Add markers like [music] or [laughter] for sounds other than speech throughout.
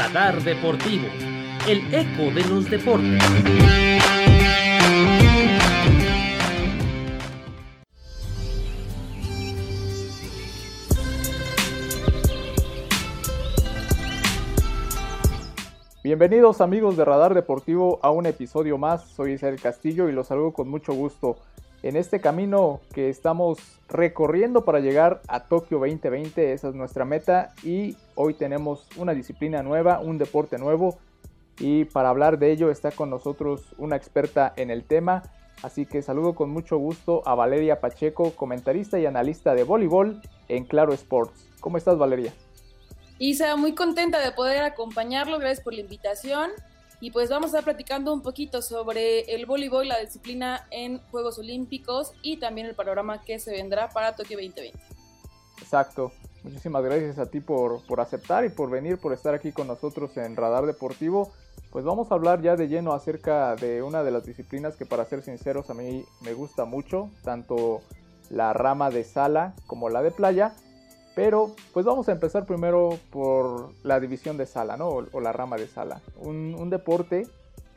Radar Deportivo, el eco de los deportes. Bienvenidos amigos de Radar Deportivo a un episodio más. Soy Isabel Castillo y los saludo con mucho gusto en este camino que estamos recorriendo para llegar a Tokio 2020. Esa es nuestra meta y hoy tenemos una disciplina nueva, un deporte nuevo y para hablar de ello está con nosotros una experta en el tema. Así que saludo con mucho gusto a Valeria Pacheco, comentarista y analista de voleibol en Claro Sports. ¿Cómo estás Valeria? Isa, muy contenta de poder acompañarlo, gracias por la invitación. Y pues vamos a estar platicando un poquito sobre el voleibol, la disciplina en Juegos Olímpicos y también el panorama que se vendrá para Tokio 2020. Exacto. Muchísimas gracias a ti por, por aceptar y por venir, por estar aquí con nosotros en Radar Deportivo. Pues vamos a hablar ya de lleno acerca de una de las disciplinas que para ser sinceros a mí me gusta mucho, tanto la rama de sala como la de playa. Pero pues vamos a empezar primero por la división de sala, ¿no? O, la rama de sala. Un, deporte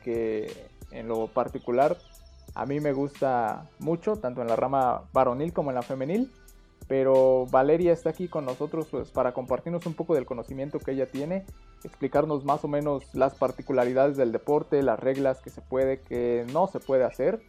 que en lo particular a mí me gusta mucho, tanto en la rama varonil como en la femenil. Pero Valeria está aquí con nosotros pues, para compartirnos un poco del conocimiento que ella tiene, explicarnos más o menos las particularidades del deporte, las reglas que se puede, que no se puede hacer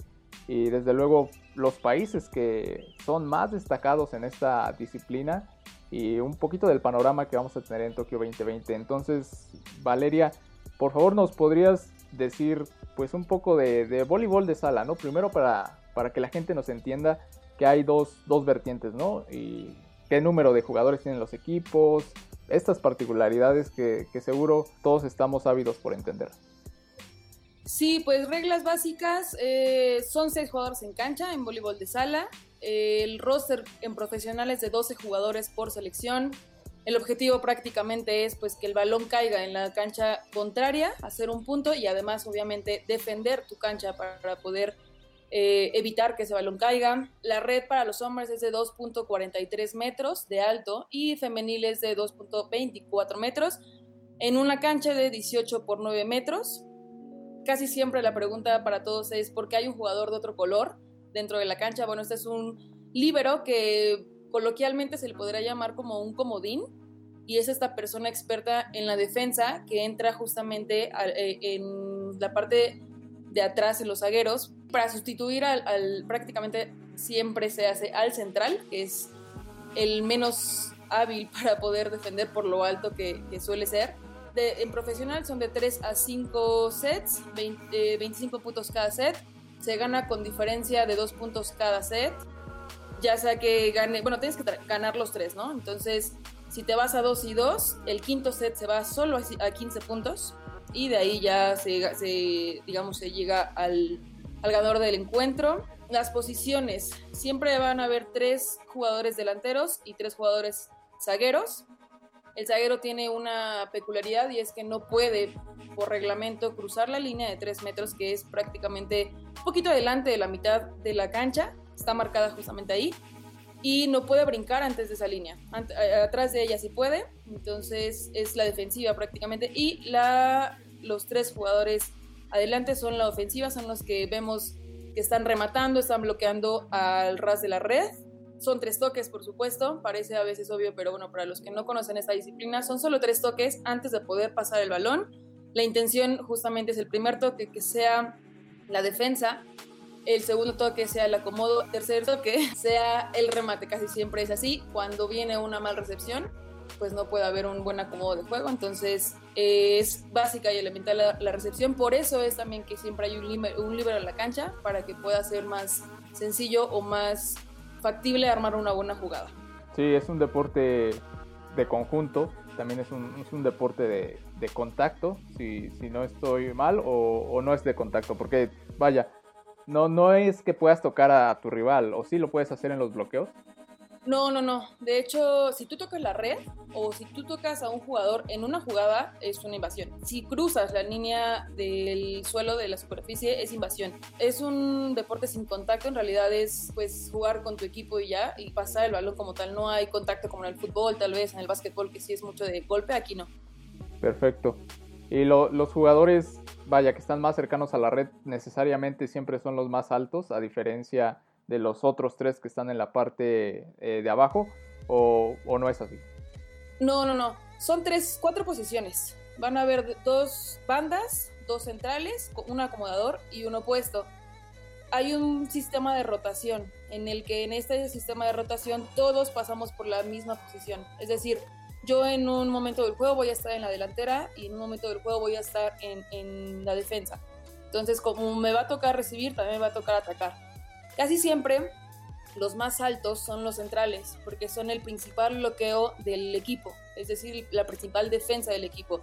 y desde luego los países que son más destacados en esta disciplina y un poquito del panorama que vamos a tener en Tokio 2020. Entonces, Valeria, por favor nos podrías decir pues un poco de, voleibol de sala, ¿no? Primero para, para que la gente nos entienda que hay dos, dos vertientes, ¿no? Y qué número de jugadores tienen los equipos, estas particularidades que, que seguro todos estamos ávidos por entender. Sí, pues reglas básicas, eh, son seis jugadores en cancha en voleibol de sala, el roster en profesionales de 12 jugadores por selección. El objetivo prácticamente es pues que el balón caiga en la cancha contraria, hacer un punto y además obviamente defender tu cancha para poder eh, evitar que ese balón caiga. La red para los hombres es de 2.43 metros de alto y femenil es de 2.24 metros en una cancha de 18 por 9 metros. Casi siempre la pregunta para todos es ¿por qué hay un jugador de otro color? Dentro de la cancha. Bueno, este es un líbero que coloquialmente se le podría llamar como un comodín y es esta persona experta en la defensa que entra justamente eh, en la parte de atrás en los zagueros para sustituir al, prácticamente siempre se hace al central, que es el menos hábil [laughs] para poder defender por lo alto que, suele ser. en profesional son de 3 a 5 sets, 25 eh, puntos cada set se gana con diferencia de dos puntos cada set. Ya sea que gane, bueno, tienes que ganar los tres, ¿no? Entonces, si te vas a dos y dos, el quinto set se va solo a 15 puntos y de ahí ya se, digamos, se llega al, al ganador del encuentro. Las posiciones, siempre van a haber tres jugadores delanteros y tres jugadores zagueros. El zaguero tiene una peculiaridad y es que no puede, por reglamento, cruzar la línea de 3 metros, que es prácticamente un poquito adelante de la mitad de la cancha. Está marcada justamente ahí. Y no puede brincar antes de esa línea. Atrás de ella sí puede. Entonces es la defensiva prácticamente. Y la, los tres jugadores adelante son la ofensiva, son los que vemos que están rematando, están bloqueando al ras de la red son tres toques, por supuesto, parece a veces obvio, pero bueno, para los que no conocen esta disciplina, son solo tres toques antes de poder pasar el balón. La intención justamente es el primer toque que sea la defensa, el segundo toque sea el acomodo, el tercer toque [laughs] sea el remate, casi siempre es así. Cuando viene una mal recepción, pues no puede haber un buen acomodo de juego, entonces es básica y elemental la, recepción, por eso es también que siempre hay un, un libro en la cancha para que pueda ser más sencillo o más factible armar una buena jugada. Sí, es un deporte de conjunto, también es un, es un deporte de, de contacto, si, si, no estoy mal, o, o, no es de contacto, porque vaya, no, no es que puedas tocar a tu rival, o sí lo puedes hacer en los bloqueos. No, no, no. De hecho, si tú tocas la red o si tú tocas a un jugador en una jugada, es una invasión. Si cruzas la línea del suelo de la superficie, es invasión. Es un deporte sin contacto, en realidad es pues jugar con tu equipo y ya, y pasar el balón como tal. No hay contacto como en el fútbol, tal vez en el básquetbol, que sí es mucho de golpe, aquí no. Perfecto. Y los jugadores, vaya, que están más cercanos a la red, necesariamente siempre son los más altos, a diferencia los otros tres que están en la parte eh, de abajo, o, o, no es así? No, no, no. Son tres, cuatro posiciones. Van a haber dos bandas, dos centrales, un acomodador y un opuesto. Hay un sistema de rotación en el que en este sistema de rotación todos pasamos por la misma posición. Es decir, yo en un momento del juego voy a estar en la delantera y en un momento del juego voy a estar en, en la defensa. Entonces, como me va a tocar recibir, también me va a tocar atacar. Casi siempre los más altos son los centrales, porque son el principal bloqueo del equipo, es decir, la principal defensa del equipo.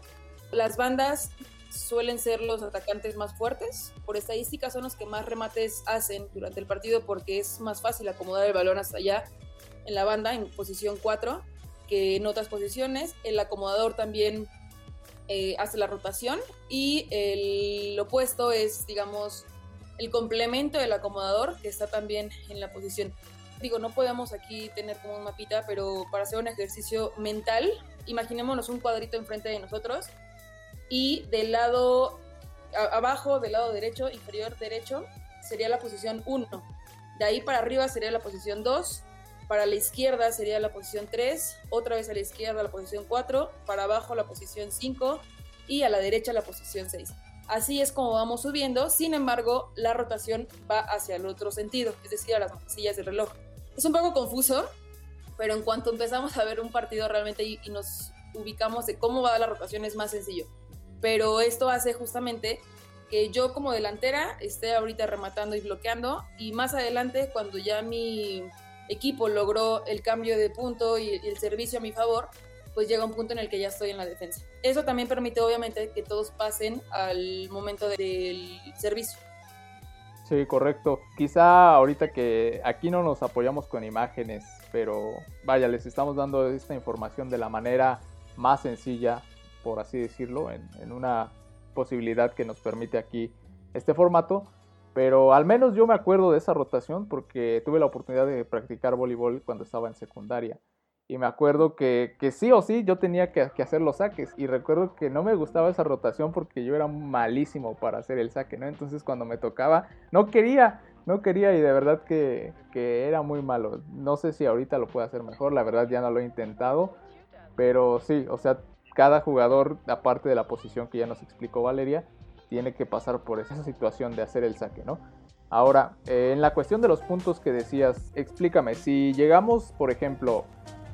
Las bandas suelen ser los atacantes más fuertes, por estadística son los que más remates hacen durante el partido porque es más fácil acomodar el balón hasta allá en la banda, en posición 4, que en otras posiciones. El acomodador también eh, hace la rotación y el opuesto es, digamos, el complemento del acomodador que está también en la posición. Digo, no podemos aquí tener como un mapita, pero para hacer un ejercicio mental, imaginémonos un cuadrito enfrente de nosotros y del lado abajo, del lado derecho, inferior derecho, sería la posición 1. De ahí para arriba sería la posición 2. Para la izquierda sería la posición 3. Otra vez a la izquierda la posición 4. Para abajo la posición 5. Y a la derecha la posición 6. Así es como vamos subiendo, sin embargo, la rotación va hacia el otro sentido, es decir, a las sillas del reloj. Es un poco confuso, pero en cuanto empezamos a ver un partido realmente y, nos ubicamos de cómo va la rotación es más sencillo. Pero esto hace justamente que yo como delantera esté ahorita rematando y bloqueando y más adelante cuando ya mi equipo logró el cambio de punto y el servicio a mi favor, pues llega un punto en el que ya estoy en la defensa. Eso también permite obviamente que todos pasen al momento del servicio. Sí, correcto. Quizá ahorita que aquí no nos apoyamos con imágenes, pero vaya, les estamos dando esta información de la manera más sencilla, por así decirlo, en, una posibilidad que nos permite aquí este formato. Pero al menos yo me acuerdo de esa rotación porque tuve la oportunidad de practicar voleibol cuando estaba en secundaria. Y me acuerdo que, sí o sí yo tenía que, hacer los saques. Y recuerdo que no me gustaba esa rotación porque yo era malísimo para hacer el saque, ¿no? Entonces cuando me tocaba, no quería, no quería y de verdad que, era muy malo. No sé si ahorita lo puedo hacer mejor, la verdad ya no lo he intentado. Pero sí, o sea, cada jugador, aparte de la posición que ya nos explicó Valeria, tiene que pasar por esa situación de hacer el saque, ¿no? Ahora, en la cuestión de los puntos que decías, explícame, si llegamos, por ejemplo,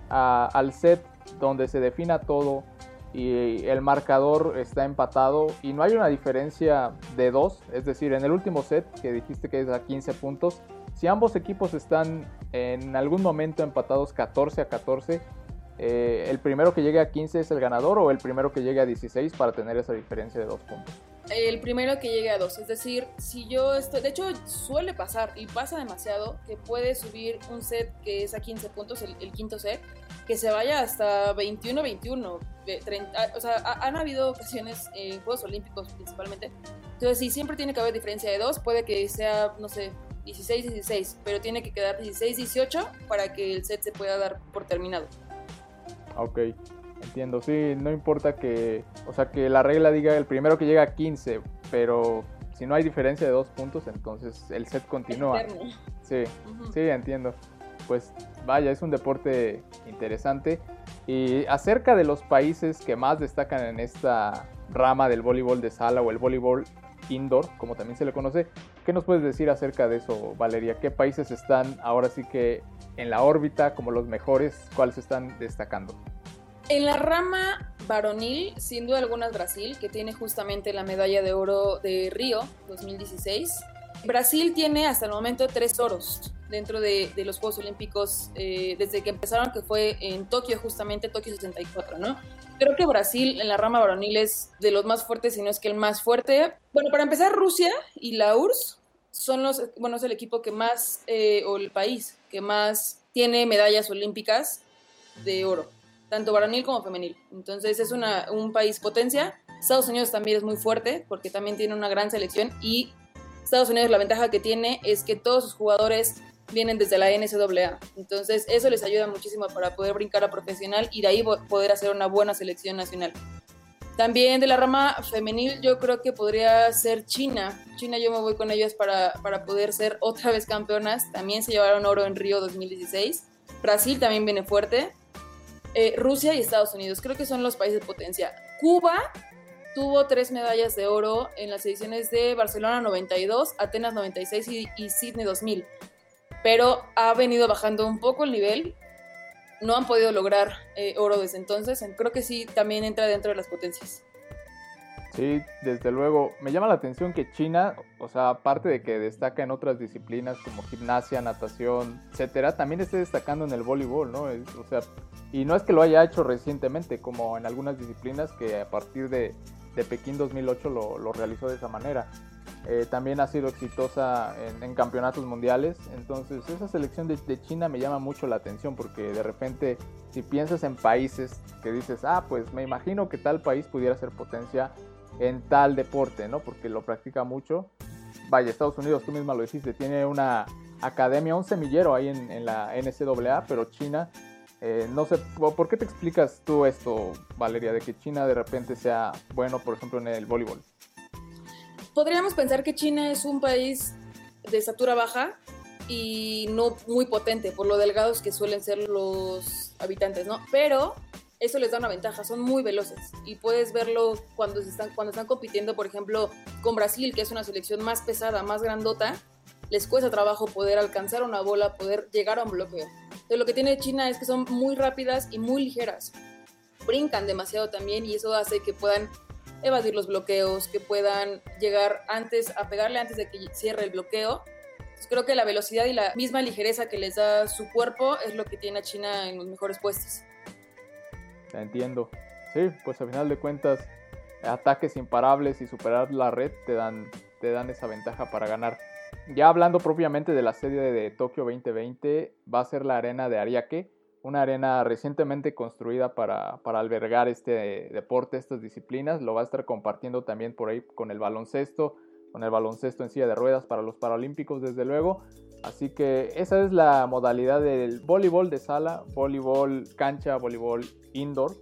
al set donde se defina todo y el marcador está empatado y no hay una diferencia de dos, es decir, en el último set que dijiste que es a 15 puntos, si ambos equipos están en algún momento empatados 14 a 14, eh, el primero que llegue a 15 es el ganador o el primero que llegue a 16 para tener esa diferencia de dos puntos. El primero que llegue a dos, es decir, si yo estoy, de hecho suele pasar y pasa demasiado que puede subir un set que es a 15 puntos, el, quinto set, que se vaya hasta 21-21, 30, o sea, han habido ocasiones en Juegos Olímpicos principalmente, entonces si siempre tiene que haber diferencia de dos, puede que sea, no sé, 16-16, pero tiene que quedar 16-18 para que el set se pueda dar por terminado. Ok. Entiendo, sí, no importa que, o sea, que la regla diga el primero que llega a 15, pero si no hay diferencia de dos puntos, entonces el set continúa. Sí, sí, entiendo. Pues vaya, es un deporte interesante. Y acerca de los países que más destacan en esta rama del voleibol de sala o el voleibol indoor, como también se le conoce, ¿qué nos puedes decir acerca de eso, Valeria? ¿Qué países están ahora sí que en la órbita como los mejores? ¿Cuáles están destacando? En la rama varonil, sin duda alguna Brasil, que tiene justamente la medalla de oro de Río 2016. Brasil tiene hasta el momento tres oros dentro de, los Juegos Olímpicos eh, desde que empezaron, que fue en Tokio, justamente Tokio 64, ¿no? Creo que Brasil en la rama varonil es de los más fuertes, si no es que el más fuerte. Bueno, para empezar, Rusia y la URSS son los, bueno, es el equipo que más, eh, o el país que más tiene medallas olímpicas de oro tanto varonil como femenil. Entonces es un país potencia. Estados Unidos también es muy fuerte porque también tiene una gran selección y Estados Unidos la ventaja que tiene es que todos sus jugadores vienen desde la NCAA. Entonces eso les ayuda muchísimo para poder brincar a profesional y de ahí poder hacer una buena selección nacional. También de la rama femenil yo creo que podría ser China. China yo me voy con ellos para, para poder ser otra vez campeonas. También se llevaron oro en Río 2016. Brasil también viene fuerte. Eh, Rusia y Estados Unidos. Creo que son los países de potencia. Cuba tuvo tres medallas de oro en las ediciones de Barcelona 92, Atenas 96 y, y Sydney 2000. Pero ha venido bajando un poco el nivel no han podido lograr eh, oro desde entonces. Creo que sí, también entra dentro de las potencias. Sí, desde luego. Me llama la atención que China, o sea, aparte de que destaca en otras disciplinas como gimnasia, natación, etcétera, también esté destacando en el voleibol, ¿no? o sea, y no es que lo haya hecho recientemente, como en algunas disciplinas que a partir de, de Pekín 2008 lo, lo realizó de esa manera. Eh, también ha sido exitosa en, campeonatos mundiales. Entonces esa selección de, China me llama mucho la atención porque de repente si piensas en países que dices, ah, pues me imagino que tal país pudiera ser potencia en tal deporte, ¿no? Porque lo practica mucho. Vaya, Estados Unidos, tú misma lo dijiste, tiene una academia, un semillero ahí en, la NCAA, pero China, eh, no sé, ¿por qué te explicas tú esto, Valeria, de que China de repente sea bueno, por ejemplo, en el voleibol? podríamos pensar que China es un país de estatura baja y no muy potente por lo delgados que suelen ser los habitantes, ¿no? Pero eso les da una ventaja, son muy veloces y puedes verlo cuando, están, cuando están compitiendo, por ejemplo, con Brasil, que es una selección más pesada, más grandota, les cuesta trabajo poder alcanzar una bola, poder llegar a un bloqueo. Entonces, lo que tiene China es que son muy rápidas y muy ligeras. Brincan demasiado también y eso hace que puedan evadir los bloqueos, que puedan llegar antes, a pegarle antes de que cierre el bloqueo. creo que la velocidad y la misma ligereza que les da su cuerpo es lo que tiene a China en los mejores puestos. Entiendo. Sí, pues al final de cuentas, ataques imparables y superar la red te dan, te dan esa ventaja para ganar. Ya hablando propiamente de la serie de Tokio 2020, va a ser la arena de Ariake una arena recientemente construida para, albergar este deporte, estas disciplinas. Lo va a estar compartiendo también por ahí con el baloncesto, con el baloncesto en silla de ruedas para los Paralímpicos, desde luego. Así que esa es la modalidad del voleibol de sala, voleibol cancha, voleibol indoor.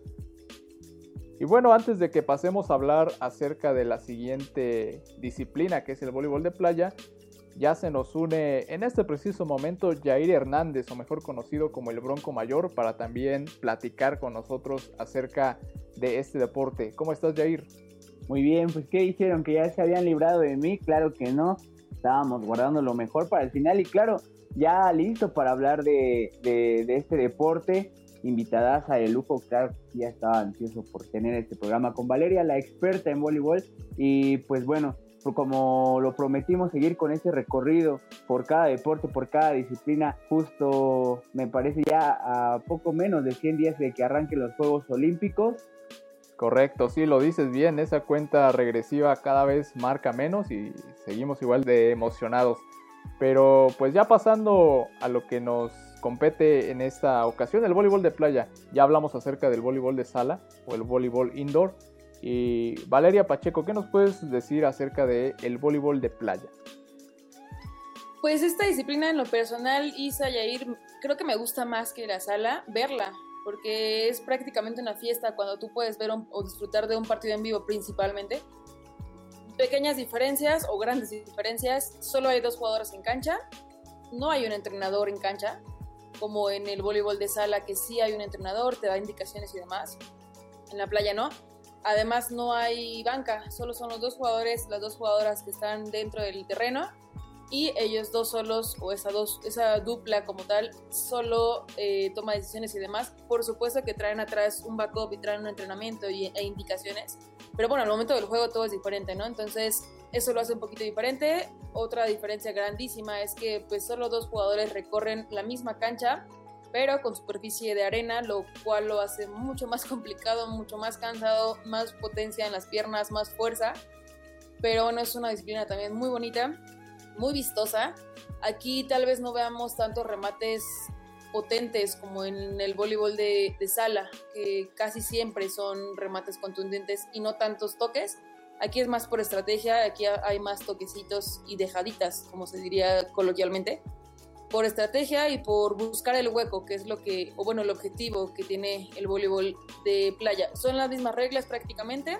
Y bueno, antes de que pasemos a hablar acerca de la siguiente disciplina, que es el voleibol de playa, ya se nos une en este preciso momento Jair Hernández, o mejor conocido como el Bronco Mayor, para también platicar con nosotros acerca de este deporte. ¿Cómo estás, Jair? Muy bien, pues ¿qué dijeron? ¿Que ya se habían librado de mí? Claro que no. Estábamos guardando lo mejor para el final y claro, ya listo para hablar de, este deporte. Invitadas a el lujo, ya estaba ansioso por tener este programa con Valeria, la experta en voleibol. Y pues bueno, como lo prometimos, seguir con ese recorrido por cada deporte, por cada disciplina, justo me parece ya a poco menos de 100 días de que arranquen los Juegos Olímpicos. Correcto, sí, lo dices bien, esa cuenta regresiva cada vez marca menos y seguimos igual de emocionados. Pero pues ya pasando a lo que nos compete en esta ocasión, el voleibol de playa. Ya hablamos acerca del voleibol de sala o el voleibol indoor. Y Valeria Pacheco, ¿qué nos puedes decir acerca del el voleibol de playa? Pues esta disciplina en lo personal, Isa Yair, creo que me gusta más que la sala, verla, porque es prácticamente una fiesta cuando tú puedes ver o disfrutar de un partido en vivo principalmente. Pequeñas diferencias o grandes diferencias, solo hay dos jugadores en cancha, no hay un entrenador en cancha, como en el voleibol de sala que sí hay un entrenador, te da indicaciones y demás. En la playa no. Además no hay banca, solo son los dos jugadores, las dos jugadoras que están dentro del terreno y ellos dos solos o esa, dos, esa dupla como tal solo eh, toma decisiones y demás. Por supuesto que traen atrás un backup y traen un entrenamiento y, e indicaciones, pero bueno, al momento del juego todo es diferente, ¿no? Entonces eso lo hace un poquito diferente. Otra diferencia grandísima es que pues solo dos jugadores recorren la misma cancha pero con superficie de arena, lo cual lo hace mucho más [laughs] complicado, mucho más cansado, más potencia en las piernas, más fuerza. Pero bueno, es una disciplina también muy bonita, muy vistosa. Aquí tal vez no veamos tantos remates potentes como en el voleibol de, sala, que casi siempre son remates contundentes y no tantos toques. Aquí es más por estrategia, aquí hay más toquecitos y dejaditas, como se diría coloquialmente. por estrategia y por buscar el hueco, que es lo que, o bueno, el objetivo que tiene el voleibol de playa. Son las mismas reglas prácticamente,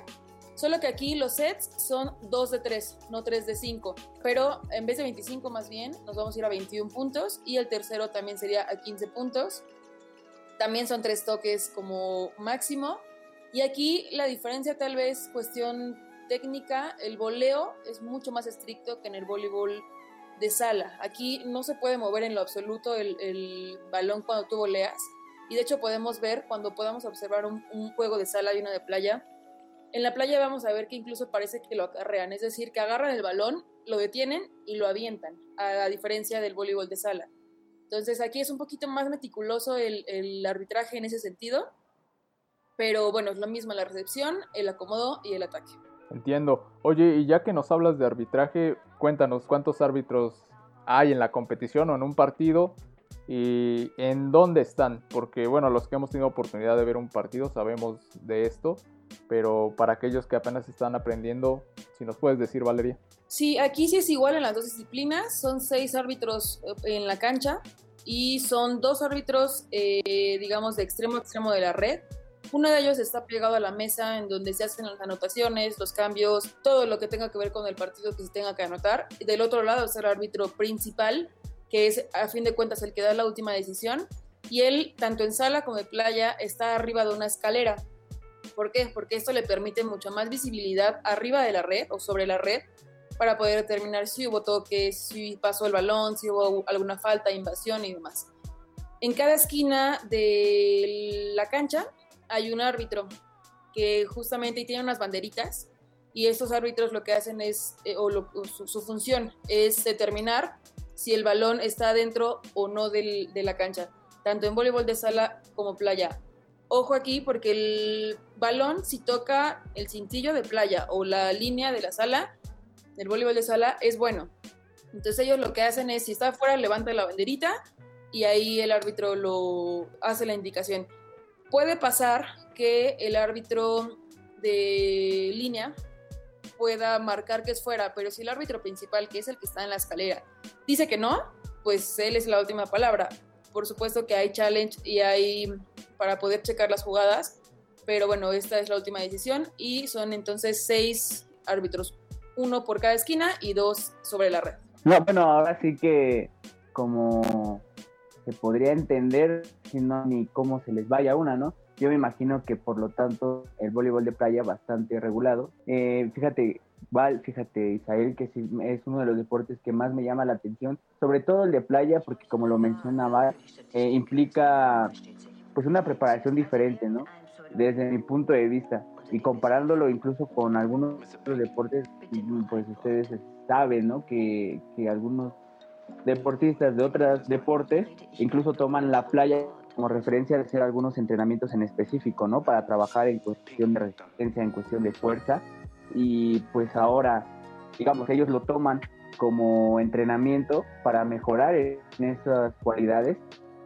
solo que aquí los sets son 2 de 3, no 3 de 5, pero en vez de 25 más bien, nos vamos a ir a 21 puntos y el tercero también sería a 15 puntos. También son tres toques como máximo. Y aquí la diferencia tal vez cuestión técnica, el voleo es mucho más estricto que en el voleibol de sala. Aquí no se puede mover en lo absoluto el, balón cuando tú voleas. Y de hecho podemos ver cuando podamos observar un, juego de sala y uno de playa. En la playa vamos a ver que incluso parece que lo acarrean, es decir, que agarran el balón, lo detienen y lo avientan, a, diferencia del voleibol de sala. Entonces aquí es un poquito más meticuloso el, arbitraje en ese sentido, pero bueno, es lo mismo la recepción, el acomodo y el ataque. Entiendo. Oye, y ya que nos hablas de arbitraje, cuéntanos cuántos árbitros hay en la competición o en un partido y en dónde están, porque bueno, los que hemos tenido oportunidad de ver un partido sabemos de esto, pero para aquellos que apenas están aprendiendo, si nos puedes decir, Valeria. Sí, aquí sí es igual en las dos disciplinas, son seis árbitros eh, en la cancha y son dos árbitros, eh, digamos, de extremo a extremo de la red uno de ellos está pegado a la mesa en donde se hacen las anotaciones, los cambios, todo lo que tenga que ver con el partido que se tenga que anotar. Del otro lado está el árbitro principal, que es a fin de cuentas el que da la última decisión. Y él, tanto en sala como en playa, está arriba de una escalera. ¿Por qué? Porque esto le permite mucha más visibilidad arriba de la red o sobre la red para poder determinar si hubo toques, si pasó el balón, si hubo alguna falta, invasión y demás. En cada esquina de la cancha hay un árbitro que justamente tiene unas banderitas y estos árbitros lo que hacen es, eh, o, su, función es determinar si el balón está dentro o no de la cancha, tanto en voleibol de sala como playa. Ojo aquí porque el balón si toca el cintillo de playa o la línea de la sala, del voleibol de sala, es bueno. Entonces ellos lo que hacen es, si está afuera, levanta la banderita y ahí el árbitro lo hace la indicación puede pasar que el árbitro de línea pueda marcar que es fuera, pero si el árbitro principal, que es el que está en la escalera, dice que no, pues él es la última palabra. Por supuesto que hay challenge y hay para poder checar las jugadas, pero bueno, esta es la última decisión y son entonces seis árbitros, uno por cada esquina y dos sobre la red. No, bueno, ahora sí que como se podría entender, sino ni cómo se les vaya una, ¿no? Yo me imagino que por lo tanto el voleibol de playa bastante regulado. Eh, fíjate, Val, fíjate Isael, que es uno de los deportes que más me llama la atención, sobre todo el de playa, porque como lo mencionaba, eh, implica pues una preparación diferente, ¿no? Desde mi punto de vista y comparándolo incluso con algunos otros deportes, pues ustedes saben, ¿no? Que, que algunos deportistas de otros deportes incluso toman la playa como referencia de hacer algunos entrenamientos en específico, ¿no? Para trabajar en cuestión de resistencia, en cuestión de fuerza. Y pues ahora, digamos, ellos lo toman como entrenamiento para mejorar en esas cualidades.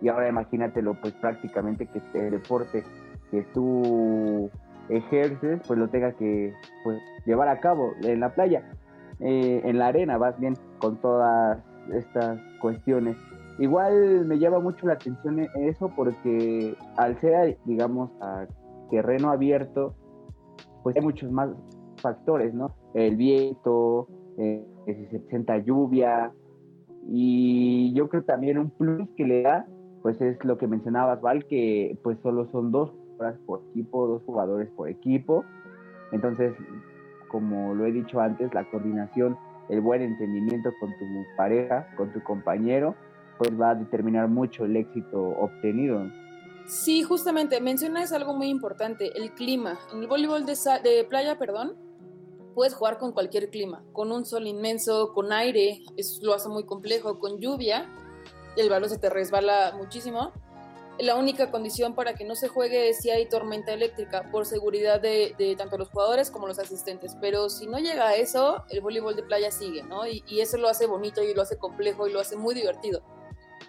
Y ahora imagínatelo, pues prácticamente que este deporte que tú ejerces, pues lo tenga que pues, llevar a cabo en la playa, eh, en la arena, vas bien, con todas estas cuestiones. Igual me llama mucho la atención e-, eso porque al ser, digamos, a terreno abierto, pues hay muchos más factores, ¿no? El viento, eh, si se presenta lluvia, y yo creo también un plus que le da, pues es lo que mencionabas, Val, que pues solo son dos por equipo, dos jugadores por equipo. Entonces, como lo he dicho antes, la coordinación el buen entendimiento con tu pareja, con tu compañero, pues va a determinar mucho el éxito obtenido. Sí, justamente, mencionas algo muy importante, el clima. En el voleibol de, de playa, perdón, puedes jugar con cualquier clima, con un sol inmenso, con aire, eso lo hace muy complejo, con lluvia, el balón se te resbala muchísimo la única condición para que no se juegue es si hay tormenta eléctrica por seguridad de, tanto los jugadores como los asistentes. Pero si no llega a eso, el voleibol de playa sigue, ¿no? Y, eso lo hace bonito y lo hace complejo y lo hace muy divertido.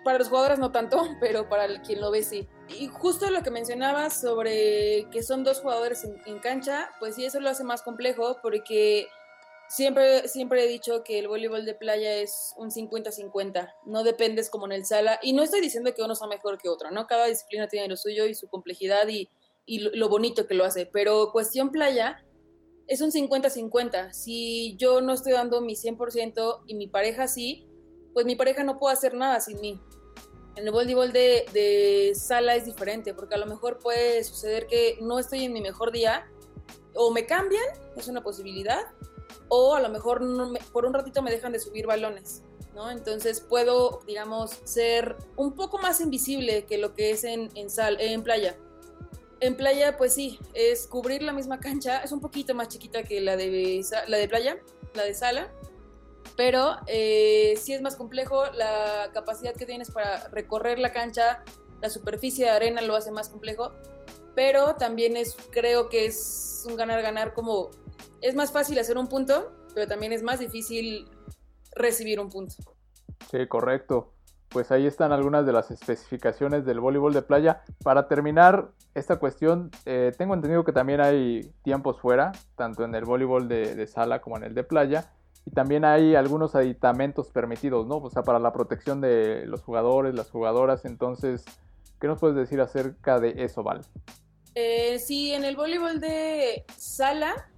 Para los jugadores no tanto, [laughs] pero para quien lo ve sí. Y justo lo que mencionabas sobre que son dos jugadores en, en cancha, pues sí, eso lo hace más complejo porque Siempre, siempre he dicho que el voleibol de playa es un 50-50, no dependes como en el sala, y no estoy diciendo que uno sea mejor que otro, ¿no? Cada disciplina tiene lo suyo y su complejidad y, y lo bonito que lo hace, pero cuestión playa es un 50-50, si yo no estoy dando mi 100% y mi pareja sí, pues mi pareja no puede hacer nada sin mí. En el voleibol de, de sala es diferente, porque a lo mejor puede suceder que no estoy en mi mejor día, o me cambian, es una posibilidad, o a lo mejor por un ratito me dejan de subir balones, ¿no? Entonces puedo, digamos, ser un poco más invisible que lo que es en, en, sal, en playa. En playa, pues sí, es cubrir la misma cancha, es un poquito más chiquita que la de, la de playa, la de sala, pero eh, sí es más complejo, la capacidad que tienes para recorrer la cancha, la superficie de arena lo hace más complejo, pero también es, creo que es un ganar-ganar como es más fácil hacer un punto, pero también es más difícil recibir un punto. Sí, correcto. Pues ahí están algunas de las especificaciones del voleibol de playa. Para terminar esta cuestión, eh, tengo entendido que también hay tiempos fuera, tanto en el voleibol de, sala como en el de playa. Y también hay algunos aditamentos permitidos, ¿no? O sea, para la protección de los jugadores, las jugadoras. Entonces, ¿qué nos puedes decir acerca de eso, Val? Eh, sí, en el voleibol de sala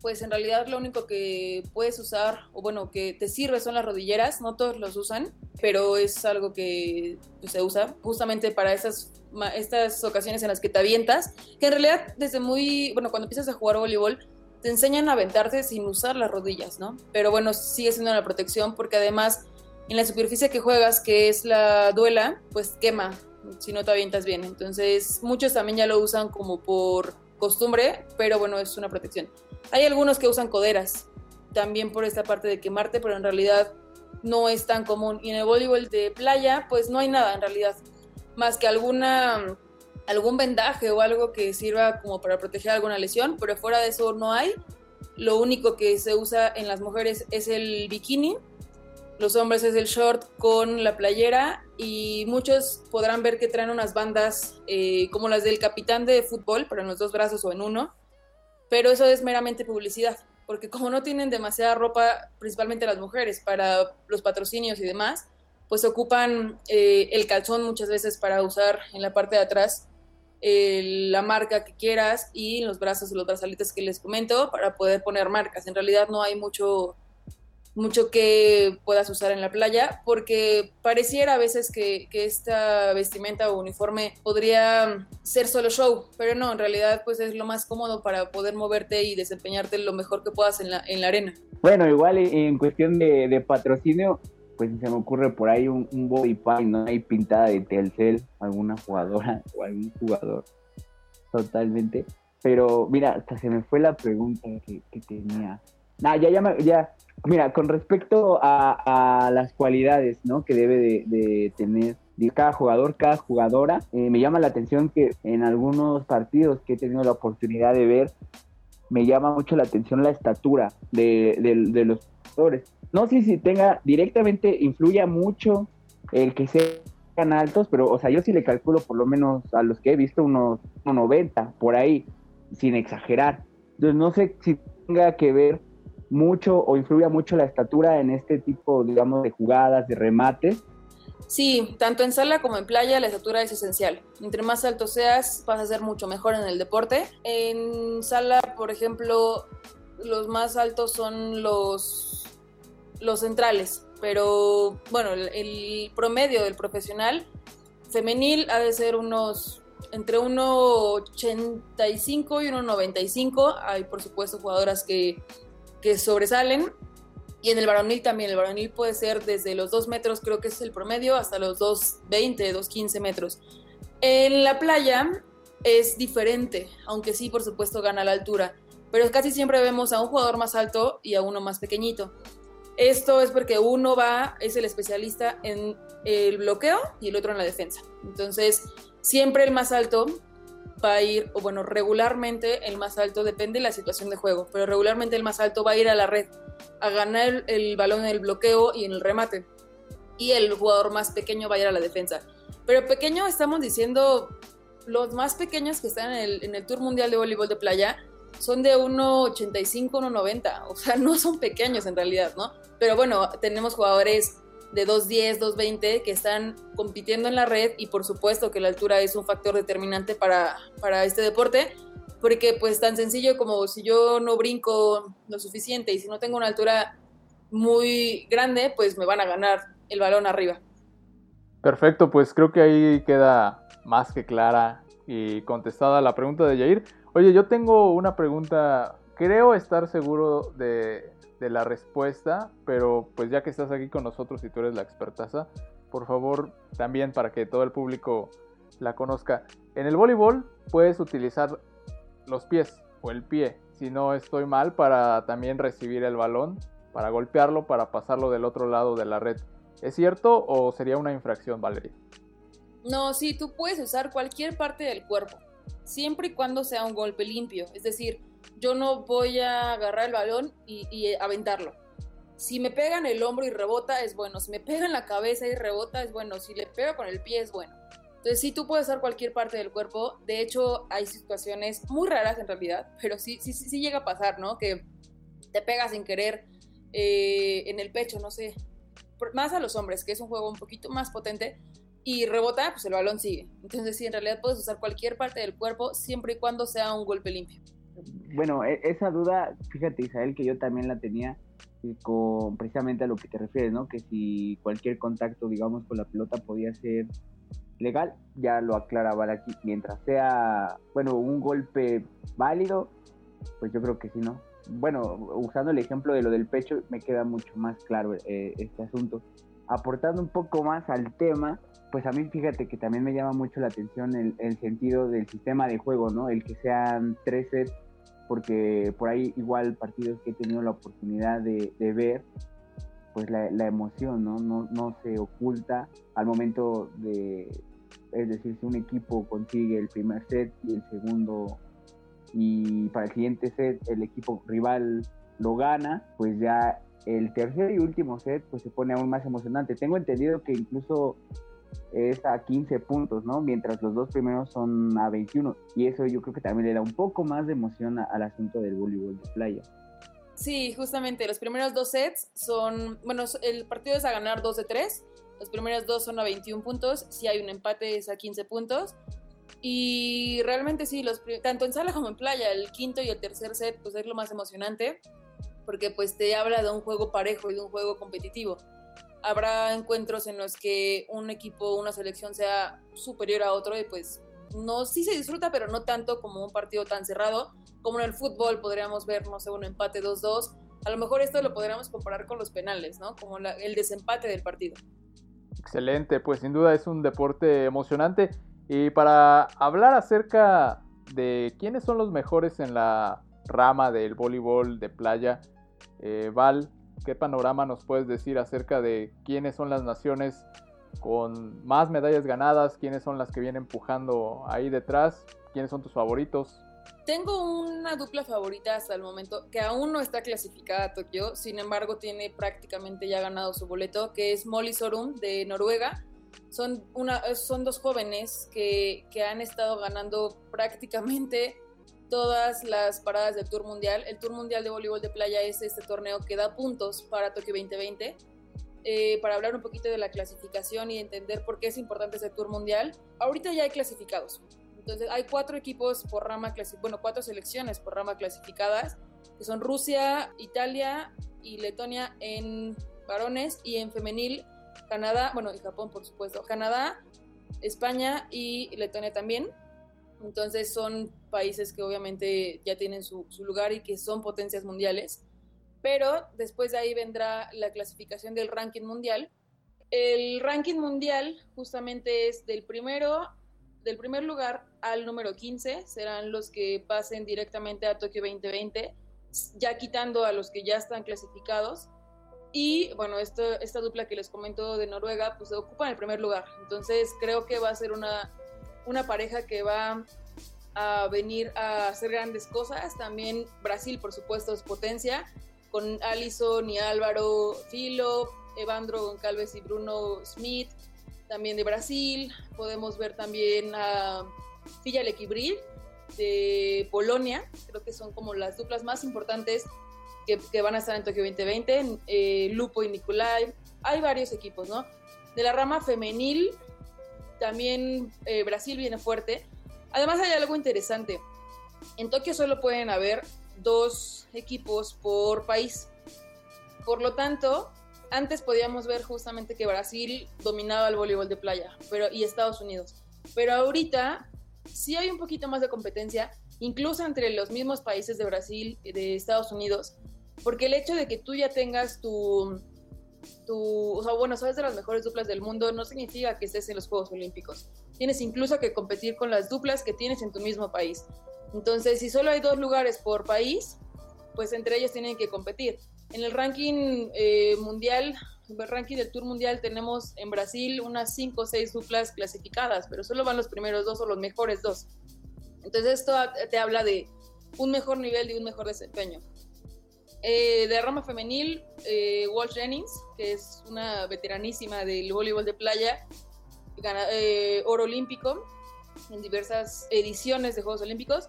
pues en realidad lo único que puedes usar, o bueno, que te sirve son las rodilleras, no todos los usan, pero es algo que pues, se usa justamente para esas, estas ocasiones en las que te avientas, que en realidad desde muy, bueno, cuando empiezas a jugar voleibol, te enseñan a aventarte sin usar las rodillas, ¿no? Pero bueno, sigue siendo una protección porque además en la superficie que juegas, que es la duela, pues quema si no te avientas bien. Entonces muchos también ya lo usan como por costumbre, pero bueno, es una protección. Hay algunos que usan coderas, también por esta parte de quemarte, pero en realidad no es tan común. Y en el voleibol de playa, pues no hay nada en realidad, más que alguna algún vendaje o algo que sirva como para proteger alguna lesión, pero fuera de eso no hay. Lo único que se usa en las mujeres es el bikini, los hombres es el short con la playera y muchos podrán ver que traen unas bandas eh, como las del capitán de fútbol, pero en los dos brazos o en uno, pero eso es meramente publicidad, porque como no tienen demasiada ropa, principalmente las mujeres, para los patrocinios y demás, pues ocupan eh, el calzón muchas veces para usar en la parte de atrás eh, la marca que quieras y los brazos y los brazaletes que les comento para poder poner marcas. En realidad no hay mucho mucho que puedas usar en la playa, porque pareciera a veces que, esta vestimenta o uniforme podría ser solo show, pero no, en realidad pues es lo más cómodo para poder moverte y desempeñarte lo mejor que puedas en la, en la arena. Bueno, igual en cuestión de, patrocinio, pues se me ocurre por ahí un, body paint, ¿no? Hay pintada de Telcel, alguna jugadora [laughs] o algún jugador, totalmente. Pero mira, hasta se me fue la pregunta que, tenía. Nah, ya, ya, ya, Mira, con respecto a, las cualidades ¿no? que debe de, tener cada jugador, cada jugadora, eh, me llama la atención que en algunos partidos que he tenido la oportunidad de ver, me llama mucho la atención la estatura de, los jugadores. No sé si tenga directamente, influya mucho el que sean altos, pero, o sea, yo sí le calculo por lo menos a los que he visto unos, unos 90, por ahí, sin exagerar. Entonces, no sé si tenga que ver mucho o influye mucho la estatura en este tipo, digamos, de jugadas, de remates? Sí, tanto en sala como en playa la estatura es esencial. Entre más alto seas, vas a ser mucho mejor en el deporte. En sala, por ejemplo, los más altos son los, los centrales, pero bueno, el, promedio del profesional femenil ha de ser unos entre 1,85 y 1,95. Hay por supuesto jugadoras que sobresalen. Y en el varonil también, el varonil puede ser desde los 2 metros, creo que es el promedio, hasta los 2,20, 2,15 metros. En la playa es diferente, aunque sí, por supuesto, gana la altura. Pero casi siempre vemos a un jugador más alto y a uno más pequeñito. Esto es porque uno va, es el especialista en el bloqueo y el otro en la defensa. Entonces, siempre el más alto va a ir, o bueno, regularmente el más alto, depende de la situación de juego, pero regularmente el más alto va a ir a la red a ganar el, balón en el bloqueo y en el remate. Y el jugador más pequeño va a ir a la defensa. Pero pequeño estamos diciendo los más pequeños que están en el, en el Tour Mundial de Voleibol de Playa son de 1,85, 1,90. O sea, [laughs] no son pequeños en realidad, ¿no? Pero bueno, tenemos jugadores de 2.10, 2.20 que están compitiendo en la red y por supuesto que la altura es un factor determinante para, para este deporte, porque pues tan sencillo como si yo no brinco lo suficiente y si no tengo una altura muy grande, pues me van a ganar el balón arriba. Perfecto, pues creo que ahí queda más que clara y contestada la pregunta de Jair. Oye, yo tengo una pregunta, creo estar seguro de, la respuesta, pero pues ya que estás aquí con nosotros y tú eres la expertaza, por favor, también para que todo el público la conozca. En el voleibol puedes utilizar los pies o el pie, si no estoy mal, para también recibir el balón, para golpearlo, para pasarlo del otro lado de la red. ¿Es cierto o sería una infracción, Valeria? No, sí, tú puedes usar cualquier parte del cuerpo, siempre y cuando sea un golpe limpio. Es decir, yo no voy a agarrar el balón y, aventarlo. Si me pega en el hombro y rebota, es bueno. Si me pega en la cabeza y rebota, es bueno. Si le pega con el pie, es bueno. Entonces, sí, tú puedes usar cualquier parte del cuerpo. De hecho, hay situaciones muy raras en realidad, pero sí, sí, sí, llega a pasar, ¿no? Que te pegas sin querer eh, en el pecho, no sé. Más a los hombres, que es un juego un poquito más potente, y rebota, pues el balón sigue. Entonces sí, en realidad puedes usar cualquier parte del cuerpo siempre y cuando sea un golpe limpio. Bueno, e, esa duda, fíjate Isabel, que yo también la tenía con precisamente a lo que te refieres, ¿no? Que si cualquier contacto, digamos, con la pelota podía ser legal, ya lo aclaraba aquí. Mientras sea, bueno, un golpe válido, pues yo creo que sí, ¿no? Bueno, usando el ejemplo de lo del pecho, me queda mucho más claro eh, este asunto. Aportando un poco más al tema, pues a mí fíjate que también me llama mucho la atención el, sentido del sistema de juego, ¿no? El que sean tres sets, porque por ahí igual partidos que he tenido la oportunidad de, ver, pues la, emoción, ¿no? ¿no? No se oculta al momento de, es decir, si un equipo consigue el primer set y el segundo, y para el siguiente set el equipo rival lo gana, pues ya el tercer y último set pues se pone aún más emocionante. Tengo entendido que incluso es a 15 puntos, ¿no? Mientras los dos primeros son a 21. Y eso yo creo que también le da un poco más de emoción al asunto del voleibol de playa. Sí, justamente, los primeros dos sets son, bueno, el partido es a ganar 2 de 3, los primeros dos son a 21 puntos, si hay un empate es a 15 puntos. Y realmente sí, los, tanto en sala como en playa, el quinto y el tercer set, pues es lo más emocionante, porque pues te habla de un juego parejo y de un juego competitivo habrá encuentros en los que un equipo, una selección sea superior a otro y pues no, sí se disfruta, pero no tanto como un partido tan cerrado, como en el fútbol podríamos ver, no sé, un empate 2-2. A lo mejor esto lo podríamos comparar con los penales, ¿no? Como el desempate del partido. Excelente, pues sin duda es un deporte emocionante. Y para hablar acerca de quiénes son los mejores en la rama del voleibol de playa, eh, Val, ¿Qué panorama nos puedes decir acerca de quiénes son las naciones con más medallas ganadas? ¿Quiénes son las que vienen empujando ahí detrás? ¿Quiénes son tus favoritos? Tengo una dupla favorita hasta el momento que aún no está clasificada a Tokio, sin embargo tiene prácticamente ya ganado su boleto, que es Molly Sorum de Noruega. Son, una, son dos jóvenes que, que han estado ganando prácticamente todas las paradas del Tour Mundial. El Tour Mundial de Voleibol de Playa es este torneo que da puntos para Tokio 2020. Eh, para hablar un poquito de la clasificación y entender por qué es importante ese Tour Mundial. Ahorita ya hay clasificados. Entonces hay cuatro equipos por rama, bueno, cuatro selecciones por rama clasificadas, que son Rusia, Italia y Letonia en varones y en femenil Canadá, bueno, y Japón por supuesto, Canadá, España y Letonia también. Entonces son países que obviamente ya tienen su, lugar y que son potencias mundiales. Pero después de ahí vendrá la clasificación del ranking mundial. El ranking mundial justamente es del primero, del primer lugar al número 15, serán los que pasen directamente a Tokio 2020, ya quitando a los que ya están clasificados. Y bueno, esta dupla que les comento de Noruega, pues ocupan el primer lugar. Entonces creo que va a ser una una pareja que va a venir a hacer grandes cosas. También Brasil, por supuesto, es potencia, con Alison y Álvaro Filo, Evandro Goncalves y Bruno Smith, también de Brasil. Podemos ver también a Filla Lequibril, de Polonia, creo que son como las duplas más importantes que, van a estar en Tokio 2020, eh, Lupo y Nikolai, hay varios equipos, ¿no? De la rama femenil, también eh, Brasil viene fuerte. Además hay algo interesante, en Tokio solo pueden haber dos equipos por país. Por lo tanto, antes podíamos ver justamente que Brasil dominaba el voleibol de playa pero, y Estados Unidos. Pero ahorita sí hay un poquito más de competencia, incluso entre los mismos países de Brasil y de Estados Unidos, porque el hecho de que tú ya tengas tu, tu, o sea, bueno, sabes de las mejores duplas del mundo, no significa que estés en los Juegos Olímpicos. Tienes incluso que competir con las duplas que tienes en tu mismo país. Entonces, si solo hay dos lugares por país, pues entre ellos tienen que competir. En el ranking eh, mundial, el ranking del Tour Mundial, tenemos en Brasil unas 5 o 6 duplas clasificadas, pero solo van los primeros dos o los mejores dos. Entonces, esto te habla de un mejor nivel y un mejor desempeño. Eh, de rama femenil, eh, Walsh Jennings, que es una veteranísima del voleibol de playa, eh, oro olímpico en diversas ediciones de Juegos Olímpicos.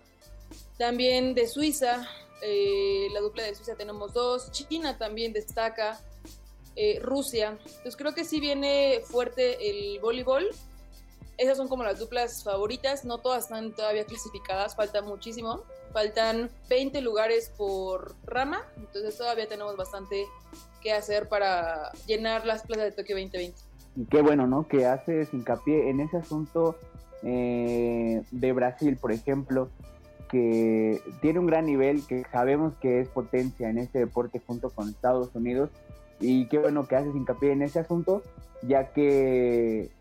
También de Suiza, eh, la dupla de Suiza tenemos dos, China también destaca, eh, Rusia. Entonces creo que sí viene fuerte el voleibol. Esas son como las duplas favoritas, no todas están todavía clasificadas, falta muchísimo. Faltan 20 lugares por rama, entonces todavía tenemos bastante que hacer para llenar las plazas de Tokio 2020. Y qué bueno, ¿no? Que haces hincapié en ese asunto eh, de Brasil, por ejemplo, que tiene un gran nivel, que sabemos que es potencia en este deporte junto con Estados Unidos. Y qué bueno que haces hincapié en ese asunto, ya que